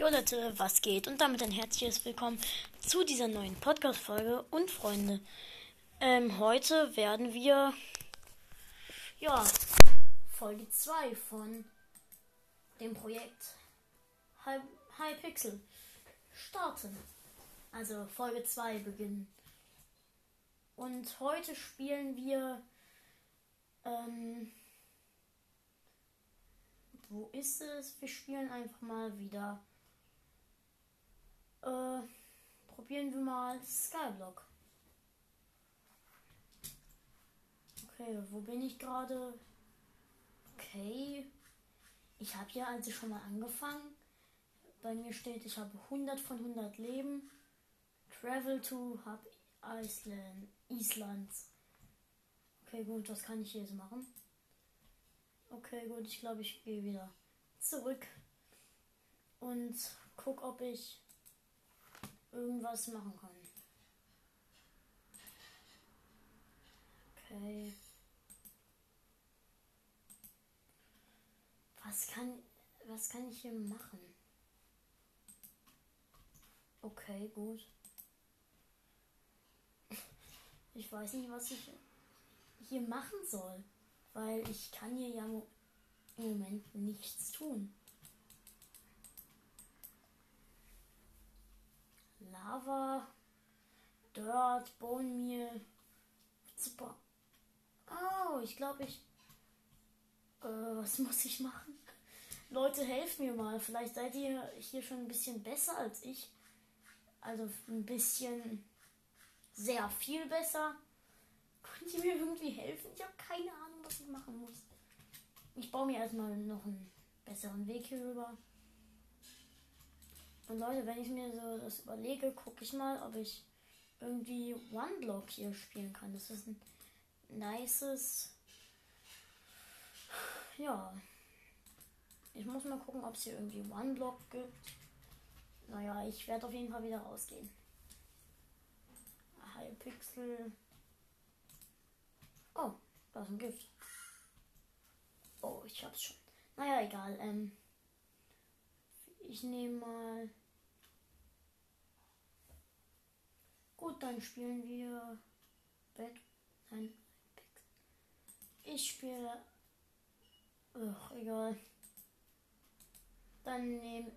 Jo Leute, was geht? Und damit ein herzliches Willkommen zu dieser neuen Podcast-Folge. Und Freunde, ähm, heute werden wir, ja, Folge 2 von dem Projekt High, High Pixel starten. Also Folge 2 beginnen. Und heute spielen wir, ähm, wo ist es? Wir spielen einfach mal wieder äh, probieren wir mal Skyblock. Okay, wo bin ich gerade? Okay. Ich habe ja also schon mal angefangen. Bei mir steht, ich habe 100 von 100 Leben. Travel to Hub Iceland. Islands. Okay, gut, was kann ich jetzt machen? Okay, gut, ich glaube, ich gehe wieder zurück und guck, ob ich irgendwas machen kann. Okay. Was kann, was kann ich hier machen? Okay, gut. Ich weiß nicht, was ich hier machen soll, weil ich kann hier ja im Moment nichts tun. Lava, Dirt, Bone Meal. Super. Oh, ich glaube, ich. Äh, was muss ich machen? Leute, helft mir mal. Vielleicht seid ihr hier schon ein bisschen besser als ich. Also ein bisschen sehr viel besser. Könnt ihr mir irgendwie helfen? Ich habe keine Ahnung, was ich machen muss. Ich baue mir erstmal noch einen besseren Weg hier rüber. Und Leute, wenn ich mir so das überlege, gucke ich mal, ob ich irgendwie One Block hier spielen kann. Das ist ein nices. Ja. Ich muss mal gucken, ob es hier irgendwie One Block gibt. Naja, ich werde auf jeden Fall wieder rausgehen. Hypixel. Oh, da ist ein Gift. Oh, ich hab's schon. Naja, egal. Ähm, ich nehme mal Gut, dann spielen wir Bad. Nein, ich spiele. Ach, egal. Dann nehmen.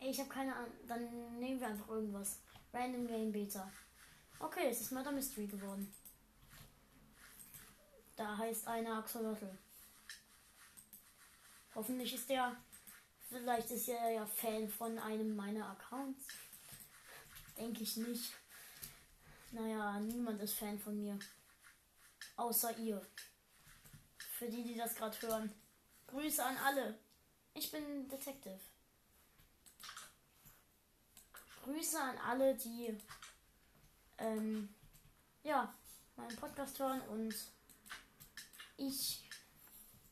Ich habe keine Ahnung. Dann nehmen wir einfach irgendwas. Random Game Beta. Okay, es ist Murder Mystery geworden. Da heißt einer Axolotl. Hoffentlich ist der. Vielleicht ist er ja Fan von einem meiner Accounts. Denke ich nicht. Naja, niemand ist Fan von mir. Außer ihr. Für die, die das gerade hören. Grüße an alle. Ich bin Detective. Grüße an alle, die ähm, ja, meinen Podcast hören und ich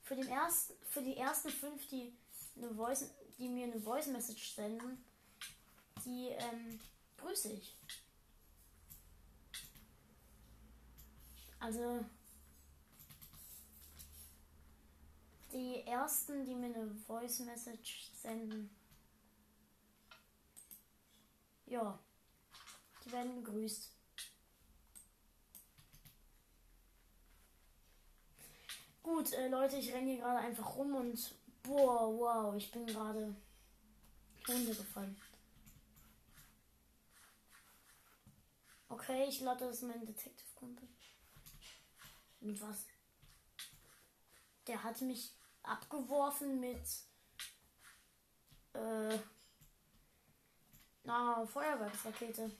für den ersten, für die ersten fünf, die eine Voice, die mir eine Voice Message senden, die ähm, grüße ich. Also die ersten, die mir eine Voice Message senden, ja, die werden gegrüßt. Gut, äh, Leute, ich renne hier gerade einfach rum und boah, wow, ich bin gerade runtergefallen. Okay, ich glaube, das mein Detective-Kumpel. Mit was? Der hat mich abgeworfen mit äh, na, Feuerwerksrakete.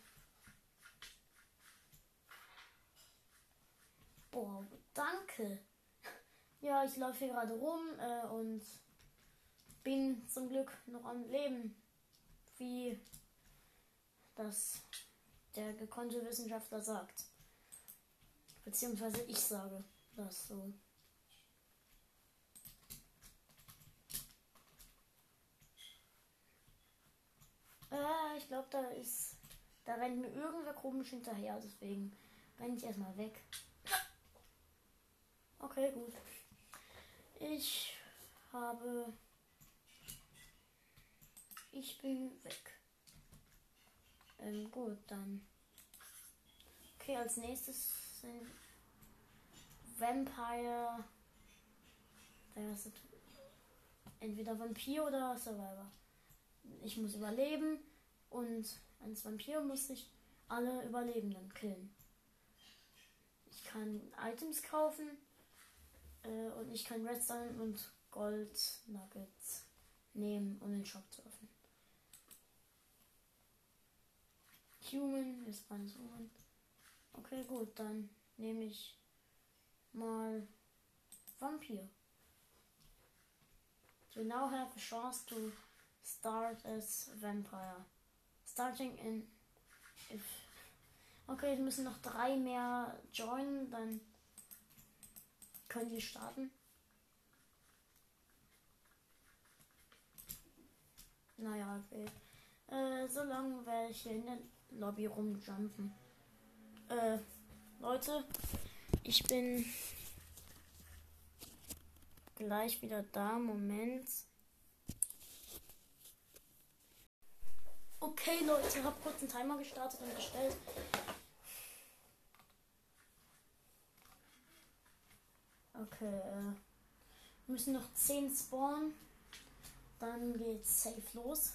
Boah, danke. Ja, ich laufe hier gerade rum äh, und bin zum Glück noch am Leben. Wie das der gekonnte Wissenschaftler sagt. Beziehungsweise ich sage das so. Äh, ich glaube, da ist. Da rennt mir irgendwer komisch hinterher, deswegen renne ich erstmal weg. Okay, gut. Ich habe. Ich bin weg. Ähm, gut, dann. Okay, als nächstes sind Vampire. Das ist entweder Vampir oder Survivor. Ich muss überleben und als Vampir muss ich alle Überlebenden killen. Ich kann Items kaufen äh, und ich kann Redstone und Gold Nuggets nehmen, um den Shop zu öffnen. Human ist alles Human. Okay, gut, dann nehme ich mal Vampir. You now have a chance to start as vampire. Starting in if Okay, es müssen noch drei mehr joinen, dann können die starten. Naja, okay. Äh, so lange werde ich hier in der Lobby rumjumpen. Äh, Leute, ich bin gleich wieder da. Moment. Okay, Leute, hab kurz einen Timer gestartet und gestellt. Okay, äh, müssen noch 10 spawnen. Dann geht's safe los.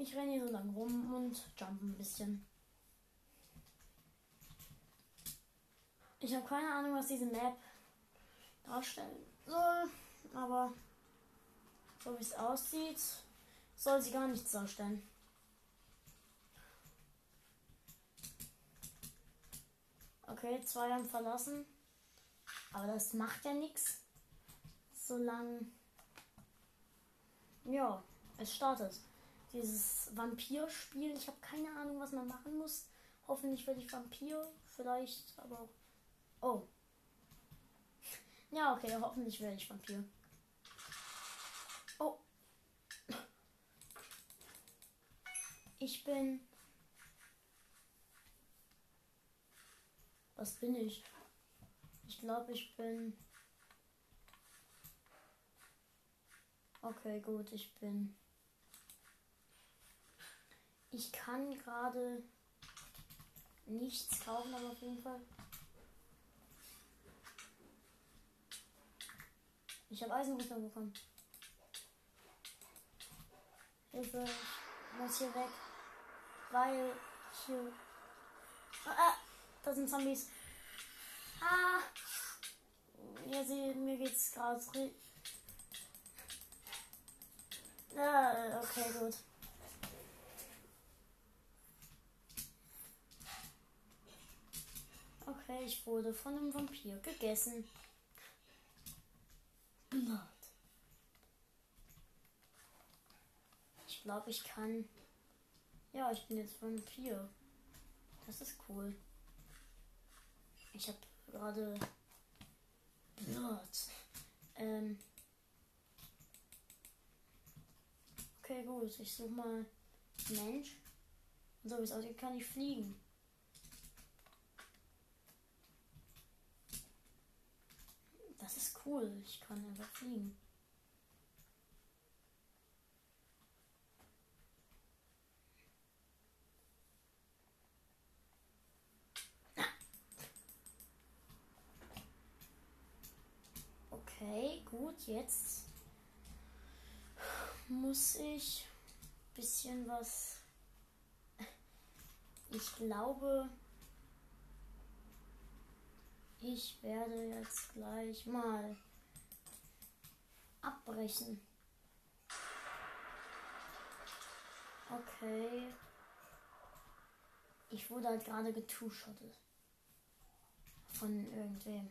Ich renne hier so lang rum und jump ein bisschen. Ich habe keine Ahnung, was diese Map darstellen soll, aber so wie es aussieht, soll sie gar nichts darstellen. Okay, zwei haben verlassen. Aber das macht ja nichts. Solange. Ja, es startet. Dieses Vampir-Spiel. Ich habe keine Ahnung, was man machen muss. Hoffentlich werde ich Vampir. Vielleicht aber auch. Oh. Ja, okay, hoffentlich werde ich Vampir. Oh. Ich bin. Was bin ich? Ich glaube, ich bin. Okay, gut, ich bin. Ich kann gerade nichts kaufen, aber auf jeden Fall. Ich habe Eisenrüstung bekommen. Hilfe, ich muss hier weg. Weil hier. Ah, ah, da sind Zombies. Ah! Ja, sie, mir geht's gerade. Ja, okay, gut. Okay, ich wurde von einem Vampir gegessen. Blood. Ich glaube, ich kann. Ja, ich bin jetzt Vampir. Das ist cool. Ich habe gerade Blood. Ähm. Okay, gut. Ich suche mal Mensch. So wie es aussieht, kann ich fliegen. Das ist cool. Ich kann einfach fliegen. Okay, gut, jetzt muss ich bisschen was. Ich glaube, ich werde jetzt gleich mal abbrechen. Okay. Ich wurde halt gerade getuschottet. Von irgendwem.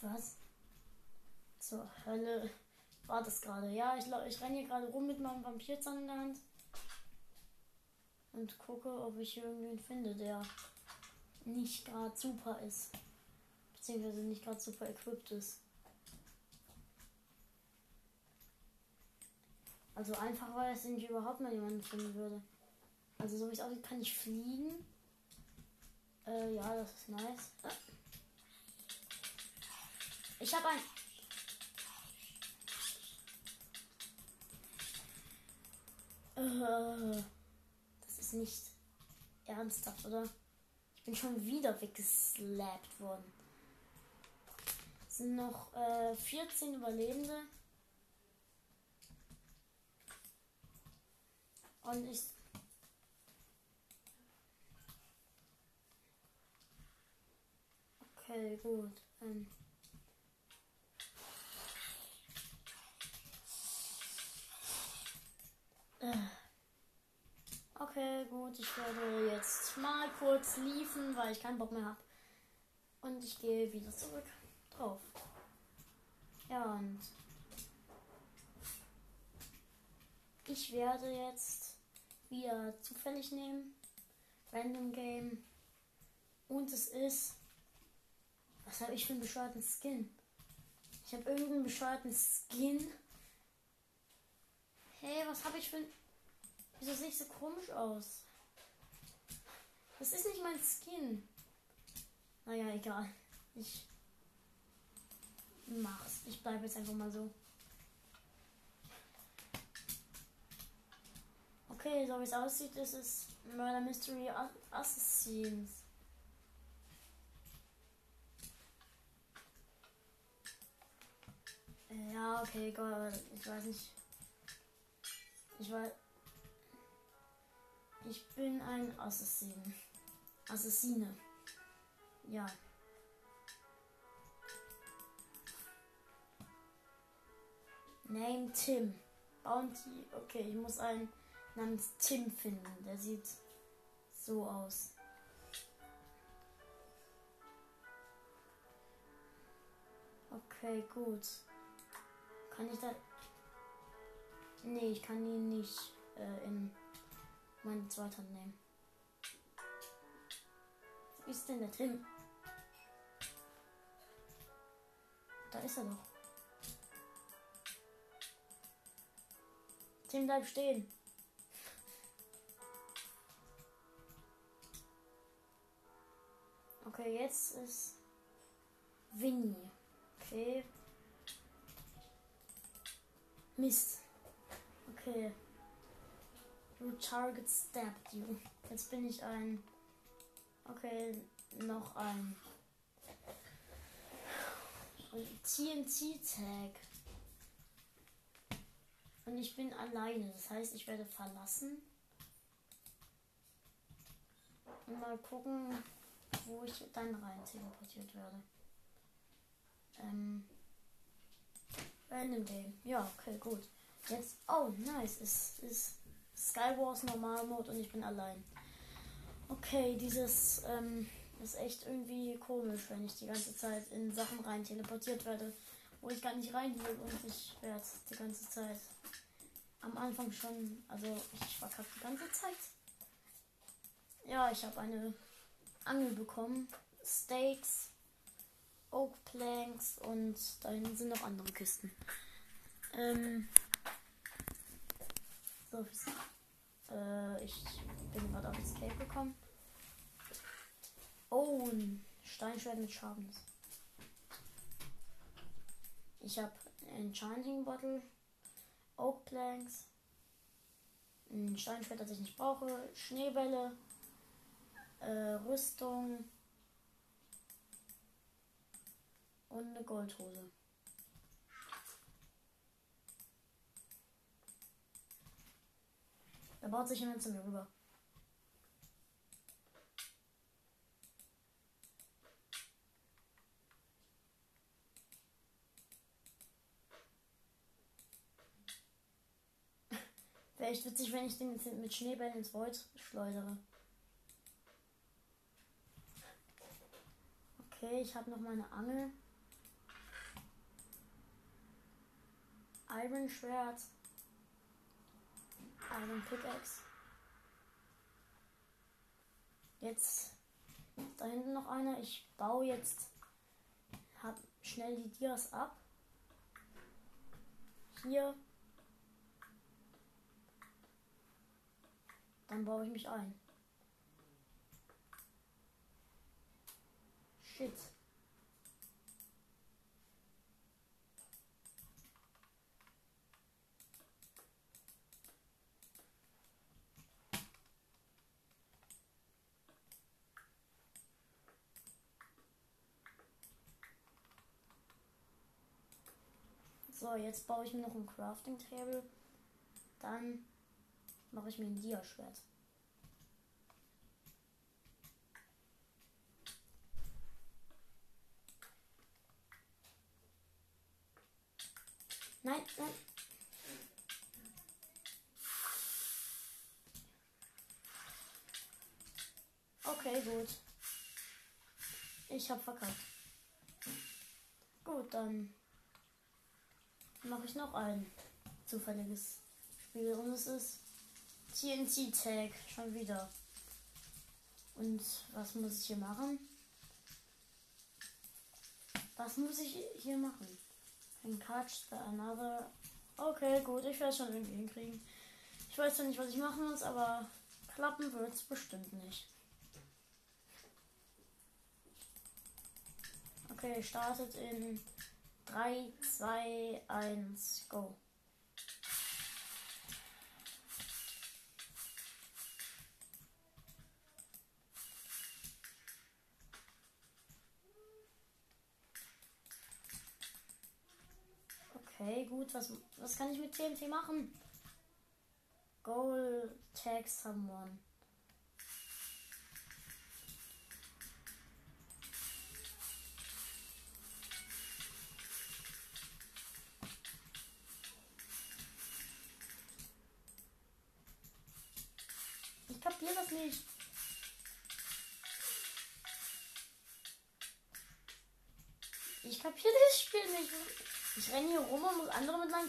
Was? Zur Hölle war das gerade? Ja, ich, ich renne hier gerade rum mit meinem Vampirzahn in der Hand. Und gucke, ob ich irgendwen finde, der nicht gerade super ist. Beziehungsweise nicht gerade super equipped ist. Also einfach, weil es nicht überhaupt mal jemanden finden würde. Also so wie es aussieht, kann ich fliegen. Äh, ja, das ist nice. Ich habe ein. Äh, ist nicht ernsthaft, oder? Ich bin schon wieder weggeslappt worden. Es sind noch äh, 14 Überlebende. Und ich. Okay, gut. Ähm. Äh. Okay, gut. Ich werde jetzt mal kurz liefen, weil ich keinen Bock mehr habe. Und ich gehe wieder zurück drauf. Ja, und ich werde jetzt wieder zufällig nehmen. Random Game. Und es ist. Was habe ich für einen bescheuerten Skin? Ich habe irgendeinen bescheuerten Skin. Hey, was habe ich für ein. Wieso sehe ich so komisch aus? Das ist nicht mein Skin. Naja, egal. Ich mach's. Ich bleibe jetzt einfach mal so. Okay, so wie es aussieht, ist es Murder Mystery Assassins. Ja, okay, Gott, ich weiß nicht. Ich weiß. Ich bin ein Assassin. Assassine. Ja. Name Tim. Bounty. Okay, ich muss einen namens Tim finden. Der sieht so aus. Okay, gut. Kann ich da. Nee, ich kann ihn nicht äh, in meine zweite nehmen. Wo ist denn der Tim? Da ist er doch. Tim, bleib stehen. Okay, jetzt ist Winnie. Okay. Mist. Okay. Your target stabbed you. Jetzt bin ich ein. Okay, noch ein. TNT-Tag. Und ich bin alleine. Das heißt, ich werde verlassen. Und mal gucken, wo ich dann rein teleportiert werde. Ähm. Random Game. Ja, okay, gut. Jetzt. Oh, nice. Es ist Skywars Normal Mode und ich bin allein. Okay, dieses ähm, ist echt irgendwie komisch, wenn ich die ganze Zeit in Sachen rein teleportiert werde, wo ich gar nicht rein will und ich werde die ganze Zeit am Anfang schon, also ich verkacke die ganze Zeit. Ja, ich habe eine Angel bekommen, Steaks, Oak Planks und da hinten sind noch andere Kisten. Ähm, so, äh, ich bin gerade auf Escape gekommen. Oh, ein Steinschwert mit Schaden. Ich habe Enchanting Bottle, Oak Planks, ein Steinschwert, das ich nicht brauche, Schneebälle, äh, Rüstung und eine Goldhose. Da baut sich jemand zu mir rüber. Wäre echt witzig, wenn ich den mit Schneebällen ins Void schleudere. Okay, ich habe noch meine Angel. Iron Schwert. Iron Pickaxe. Jetzt da hinten noch einer. Ich baue jetzt hab schnell die Dias ab. Hier. Dann baue ich mich ein. Shit. Jetzt baue ich mir noch ein Crafting Table. Dann mache ich mir ein Dia-Schwert. Nein, nein. Okay, gut. Ich hab verkackt. Gut, dann mache ich noch ein zufälliges Spiel und es ist TNT Tag schon wieder. Und was muss ich hier machen? Was muss ich hier machen? Ein catch the another. Okay, gut, ich werde es schon irgendwie hinkriegen. Ich weiß zwar nicht, was ich machen muss, aber klappen wird es bestimmt nicht. Okay, startet in 3, 2, 1, go. Okay, gut. Was, was kann ich mit TNT machen? Goal tag someone.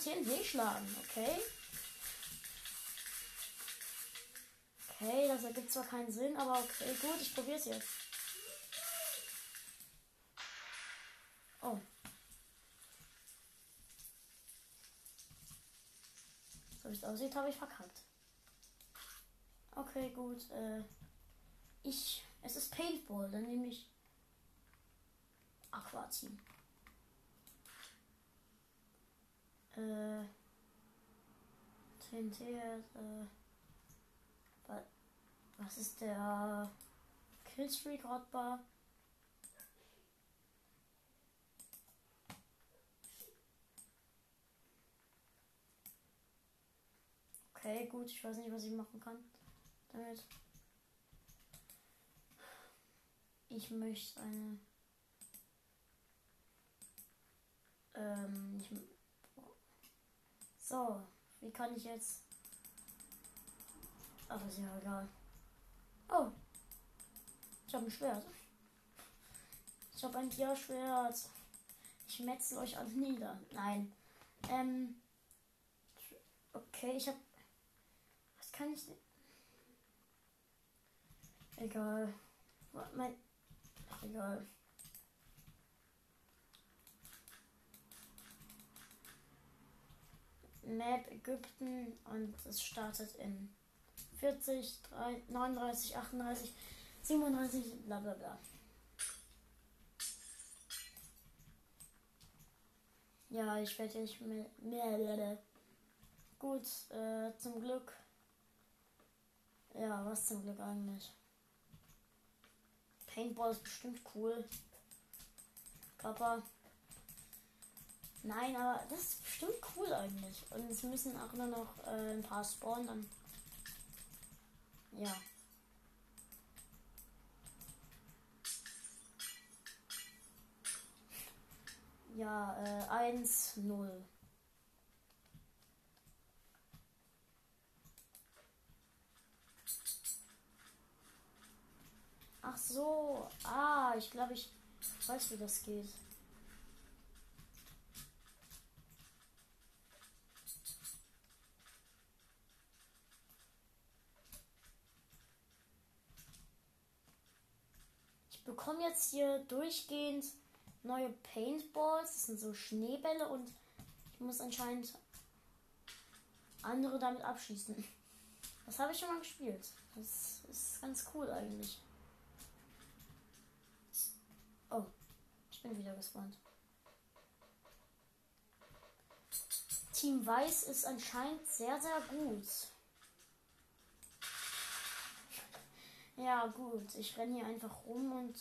TNT schlagen, okay? Okay, das ergibt zwar keinen Sinn, aber okay, gut, ich probiere es jetzt. Oh. So wie es aussieht, habe ich verkackt. Okay, gut. Äh, ich. Es ist Paintball, dann nehme ich Aqua-Team. Äh. TNT, äh. Was ist der Killstreak Hotbar? Okay, gut, ich weiß nicht, was ich machen kann damit. Ich möchte eine. Ähm, ich, so, wie kann ich jetzt. Ach, ist ja egal. Oh. Ich habe ein Schwert. Ich habe ein Tierschwert. Ich metzel euch alle nieder. Nein. Ähm. Okay, ich habe. Was kann ich. Egal. Mein. Egal. Map Ägypten und es startet in 40, 3, 39, 38, 37, bla bla bla. Ja, ich werde nicht mehr. mehr Gut, äh, zum Glück. Ja, was zum Glück eigentlich. Paintball ist bestimmt cool. Papa. Nein, aber das ist bestimmt cool eigentlich. Und es müssen auch nur noch äh, ein paar spawnen. Ja. Ja, äh, 1, 0. Ach so. Ah, ich glaube, ich weiß, wie das geht. Jetzt hier durchgehend neue Paintballs. Das sind so Schneebälle und ich muss anscheinend andere damit abschießen. Das habe ich schon mal gespielt. Das ist ganz cool eigentlich. Oh, ich bin wieder gespannt. Team Weiß ist anscheinend sehr, sehr gut. Ja, gut. Ich renne hier einfach rum und.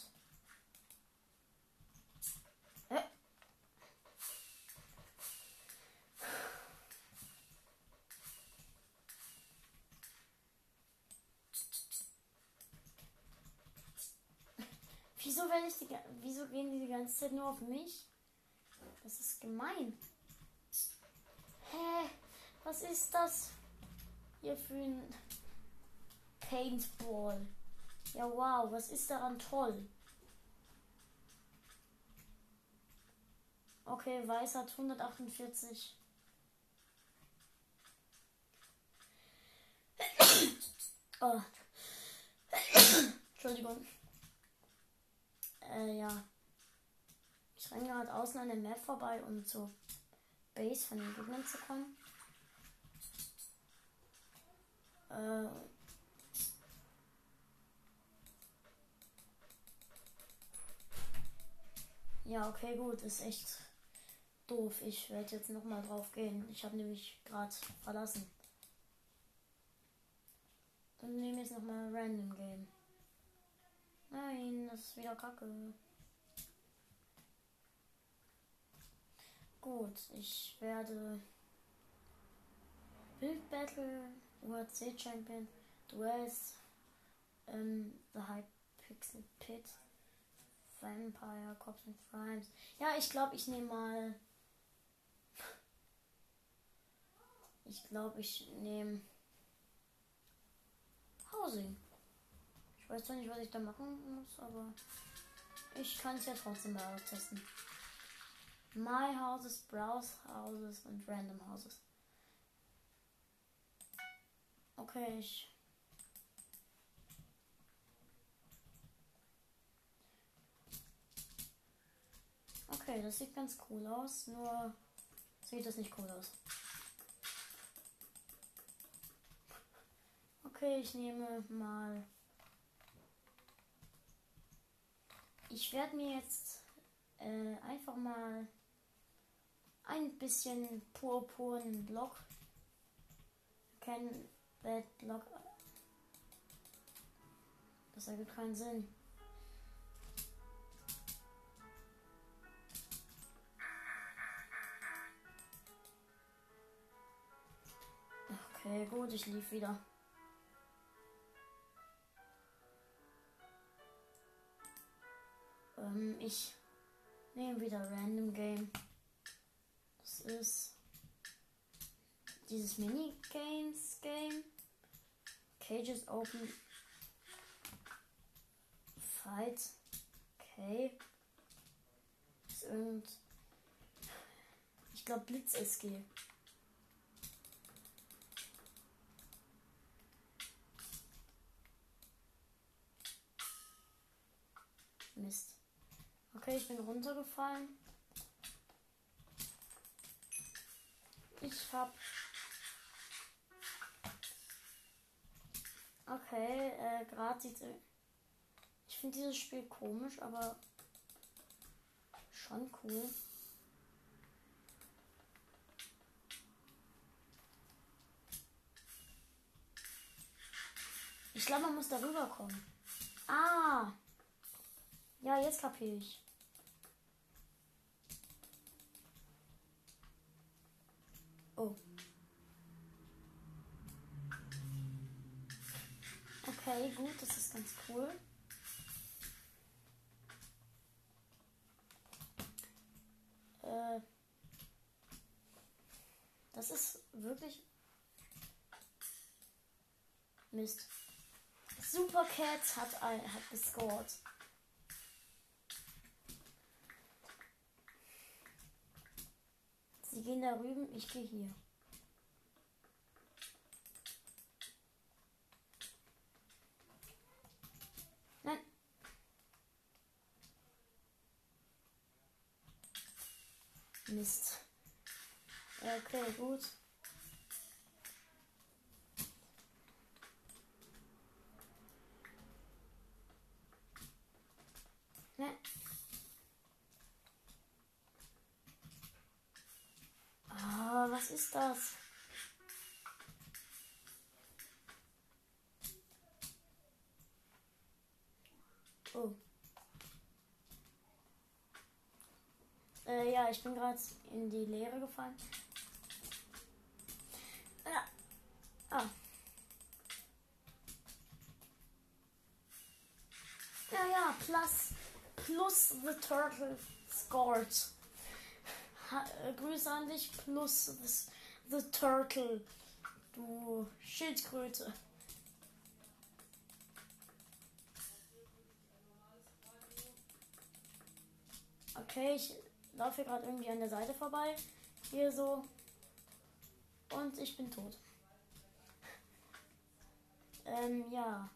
Wieso gehen die die ganze Zeit nur auf mich? Das ist gemein. Hä? Was ist das hier für ein Paintball? Ja, wow, was ist daran toll? Okay, Weiß hat 148. oh. Entschuldigung. Äh, ja. Renne gerade außen an der Map vorbei, um zur Base von den Gegnern zu kommen. Äh. Ja, okay, gut, ist echt doof. Ich werde jetzt noch mal drauf gehen. Ich habe nämlich gerade verlassen. Dann nehme ich jetzt noch mal Random Game. Nein, das ist wieder Kacke. Gut, ich werde Bild Battle, UHC Champion, Duels, ähm, The High Pixel Pit, Vampire, Cops and Crimes. Ja, ich glaube, ich nehme mal. Ich glaube, ich nehme Housing. Ich weiß zwar nicht, was ich da machen muss, aber ich kann es ja trotzdem mal austesten. My Houses, Browse Houses und Random Houses. Okay, ich. Okay, das sieht ganz cool aus, nur sieht das nicht cool aus. Okay, ich nehme mal. Ich werde mir jetzt äh, einfach mal ein bisschen purpurnen Block. Kein Bad Block. Das ergibt keinen Sinn. Okay, gut, ich lief wieder. Ähm, ich nehme wieder Random Game ist dieses Minigames Game. Cages Open. Fight. Okay. Irgend. Ich glaube Blitz SG. Mist. Okay, ich bin runtergefallen. Ich hab. Okay, äh, gerade sieht Ich finde dieses Spiel komisch, aber schon cool. Ich glaube, man muss darüber kommen. Ah! Ja, jetzt kapiere ich. Oh. Okay, gut, das ist ganz cool. Äh, das ist wirklich Mist. Super Cat hat, ein, hat gescored. Gehen da rüben, ich gehe hier. Nein. Mist. Okay, gut. Nein. Ah, was ist das? Oh. Äh, ja, ich bin gerade in die Leere gefallen. Ja. Ah. Ja, ja, plus, plus The Turtle scored. Ha äh, Grüße an dich plus the, the Turtle. Du Schildkröte. Okay, ich laufe gerade irgendwie an der Seite vorbei. Hier so. Und ich bin tot. ähm, ja.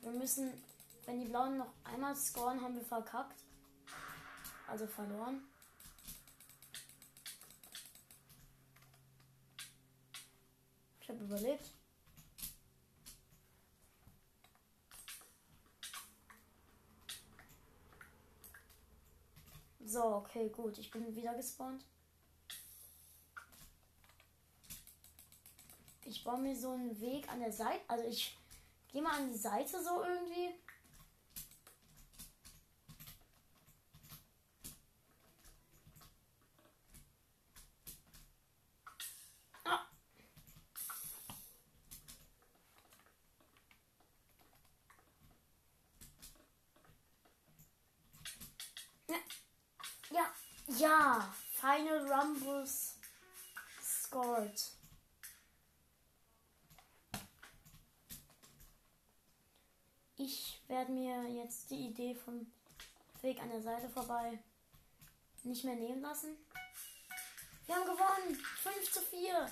Wir müssen, wenn die Blauen noch einmal scoren, haben wir verkackt. Also verloren. Ich habe überlebt. So, okay, gut. Ich bin wieder gespawnt. Ich baue mir so einen Weg an der Seite. Also ich gehe mal an die Seite so irgendwie. Ah. Ja, ja, Final Rumbles scored. Ich werde mir jetzt die Idee vom Weg an der Seite vorbei nicht mehr nehmen lassen. Wir haben gewonnen! 5 zu 4!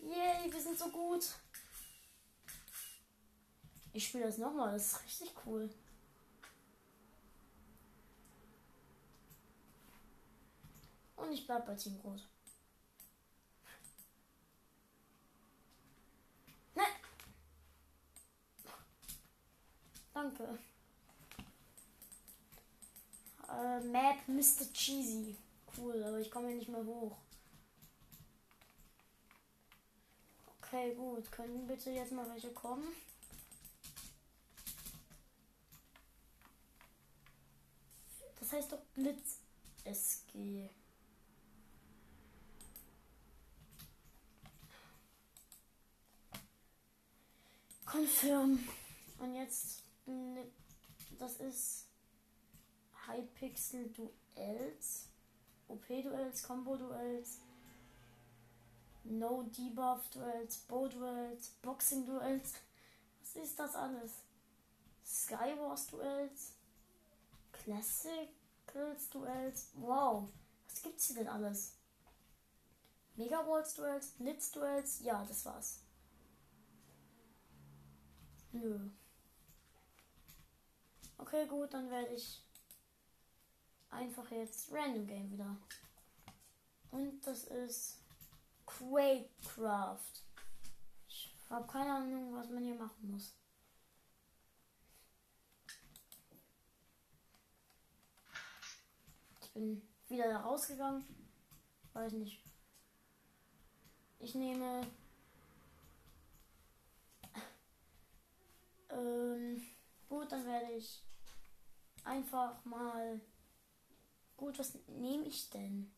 Yay, wir sind so gut! Ich spiele das nochmal, das ist richtig cool. Und ich bleib bei Team Rot. Nein! Danke. Äh, Map Mr. Cheesy. Cool, aber ich komme hier nicht mehr hoch. Okay, gut. Können bitte jetzt mal welche kommen? Das heißt doch Blitz SG. Confirm. Und jetzt, das ist Hypixel Duels, OP Duels, Combo Duels, No Debuff Duels, Bow Duels, Boxing Duels. Was ist das alles? Skywars Duels, Classicals Duels. Wow, was gibt's hier denn alles? Mega Walls Duels, Blitz Duels. Ja, das war's. Nö. Okay, gut, dann werde ich einfach jetzt Random Game wieder. Und das ist Quakecraft. Ich habe keine Ahnung, was man hier machen muss. Ich bin wieder da rausgegangen. Weiß nicht. Ich nehme Ähm, gut, dann werde ich einfach mal. Gut, was nehme ich denn?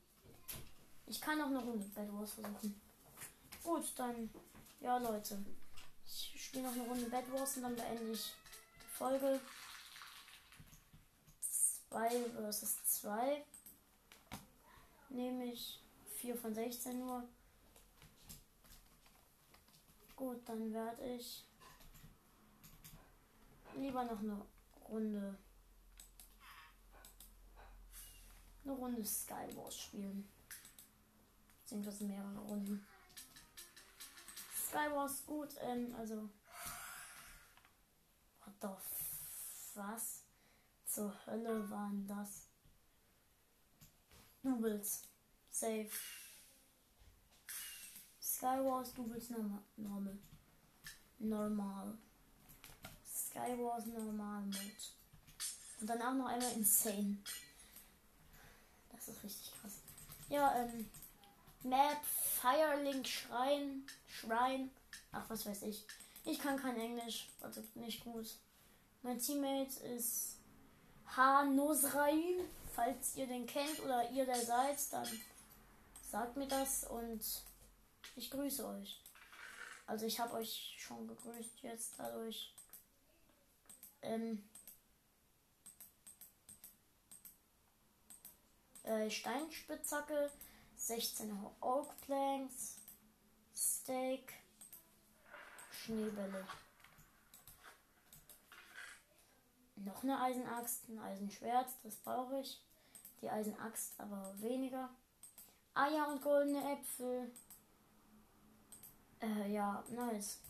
Ich kann auch eine Runde Bad Wars versuchen. Gut, dann. Ja, Leute. Ich spiele noch eine Runde Bad Wars und dann beende ich die Folge. 2 versus 2. Nehme ich 4 von 16 nur. Gut, dann werde ich lieber noch eine Runde. Eine Runde Skywars spielen. Beziehungsweise mehrere Runden. Skywars gut, ähm, also. What the was zur Hölle waren das? Doubles. Safe. Skywars Doubles normal. Normal. Normal. Skywars normal Mode. Und danach noch einmal Insane. Das ist richtig krass. Ja, ähm. Map, Firelink, Schrein, Schrein. Ach, was weiß ich. Ich kann kein Englisch, also nicht gut. Mein Teammate ist H. Nosraim. Falls ihr den kennt oder ihr der seid, dann sagt mir das und ich grüße euch. Also ich habe euch schon gegrüßt jetzt dadurch ähm, äh, Steinspitzhacke, 16 Oak Planks, Steak, Schneebälle. Noch eine Eisenaxt, ein Eisenschwert, das brauche ich. Die Eisenaxt aber weniger. Eier und goldene Äpfel. Äh, ja, nice.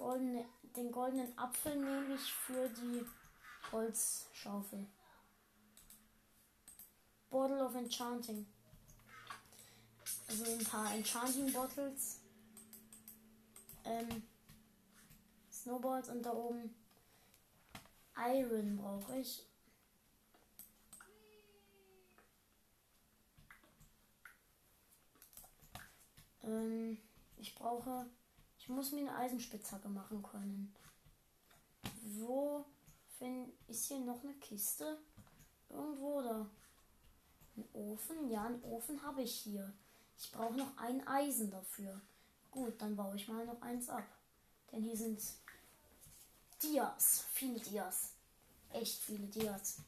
Goldene, den goldenen Apfel nehme ich für die Holzschaufel. Bottle of Enchanting. Also ein paar Enchanting Bottles. Ähm, Snowballs und da oben Iron brauche ich. Ähm, ich brauche. Ich muss mir eine Eisenspitzhacke machen können. Wo find, ist hier noch eine Kiste? Irgendwo oder? Ein Ofen? Ja, einen Ofen habe ich hier. Ich brauche noch ein Eisen dafür. Gut, dann baue ich mal noch eins ab. Denn hier sind Dias. Viele Dias. Echt viele Dias.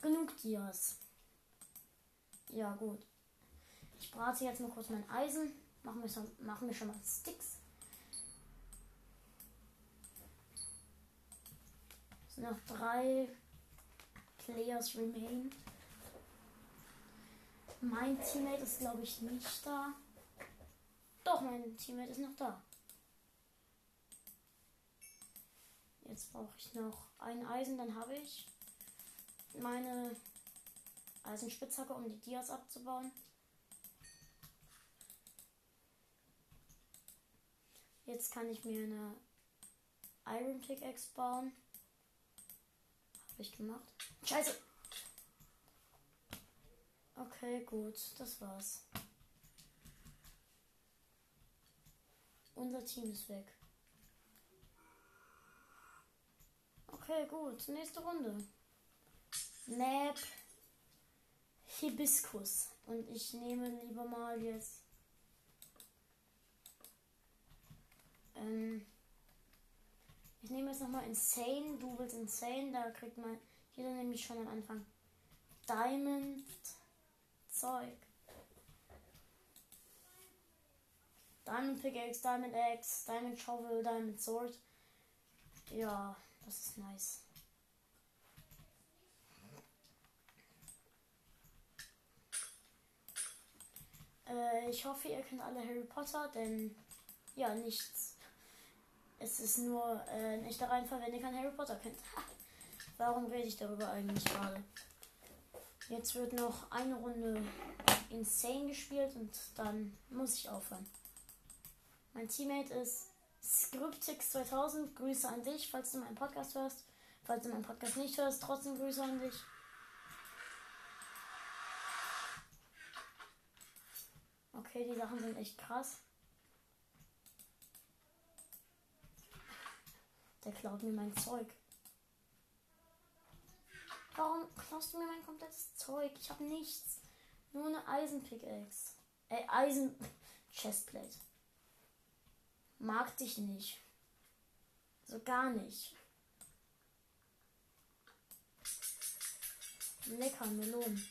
Genug Dias. Ja, gut. Ich brate jetzt mal kurz mein Eisen. Machen wir, schon, machen wir schon mal Sticks. Es sind noch drei Players remain. Mein Teammate ist, glaube ich, nicht da. Doch, mein Teammate ist noch da. Jetzt brauche ich noch ein Eisen, dann habe ich meine Eisenspitzhacke, um die Dias abzubauen. Jetzt kann ich mir eine Iron Pickaxe bauen. Habe ich gemacht. Scheiße! Okay, gut, das war's. Unser Team ist weg. Okay, gut. Nächste Runde. Map Hibiskus. Und ich nehme lieber mal jetzt Ähm, ich nehme jetzt nochmal Insane. Willst Insane. Da kriegt man jeder nämlich schon am Anfang Diamond Zeug. Diamond Pickaxe, Diamond Axe, Diamond Shovel, Diamond Sword. Ja, das ist nice. Äh, ich hoffe, ihr kennt alle Harry Potter, denn ja, nichts es ist nur äh, ein echter Reinfall, wenn ihr kein Harry Potter kennt. Warum rede ich darüber eigentlich gerade? Jetzt wird noch eine Runde Insane gespielt und dann muss ich aufhören. Mein Teammate ist Scriptix2000. Grüße an dich, falls du meinen Podcast hörst. Falls du meinen Podcast nicht hörst, trotzdem Grüße an dich. Okay, die Sachen sind echt krass. Der klaut mir mein Zeug. Warum klaust du mir mein komplettes Zeug? Ich habe nichts. Nur eine Eisenpickaxe. Äh, Eisen Chestplate. Mag dich nicht. So gar nicht. Lecker Melonen.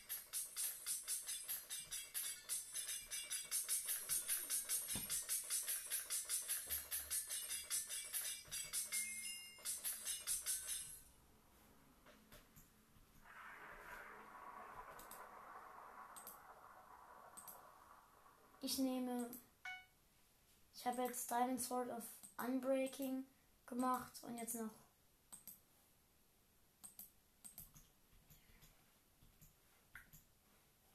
Jetzt Diamond Sword of Unbreaking gemacht und jetzt noch.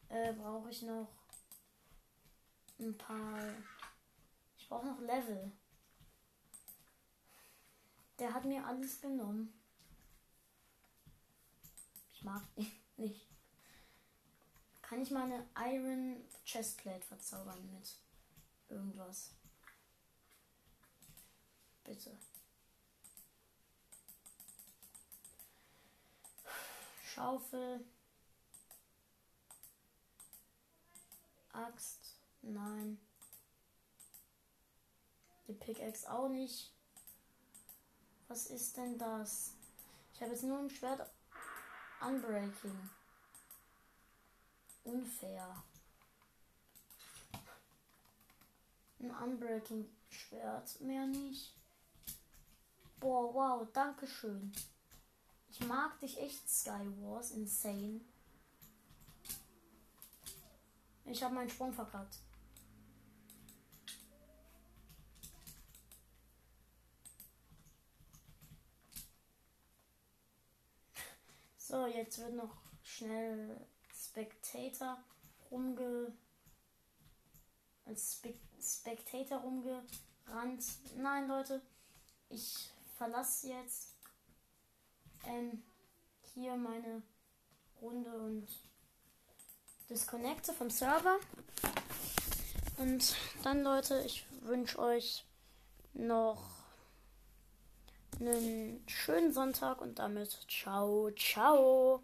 Äh, brauche ich noch ein paar. Ich brauche noch Level. Der hat mir alles genommen. Ich mag ihn nicht. Kann ich meine Iron Chestplate verzaubern mit irgendwas? Bitte. Schaufel. Axt. Nein. Die Pickaxe auch nicht. Was ist denn das? Ich habe jetzt nur ein Schwert Unbreaking. Unfair. Ein Unbreaking Schwert, mehr nicht. Boah, wow, danke schön. Ich mag dich echt, Skywars. Insane. Ich habe meinen Sprung verkackt. So, jetzt wird noch schnell Spectator rumge. als Spe Spectator rumgerannt. Nein, Leute, ich verlasse jetzt ähm, hier meine Runde und disconnecte vom Server. Und dann, Leute, ich wünsche euch noch einen schönen Sonntag und damit ciao, ciao.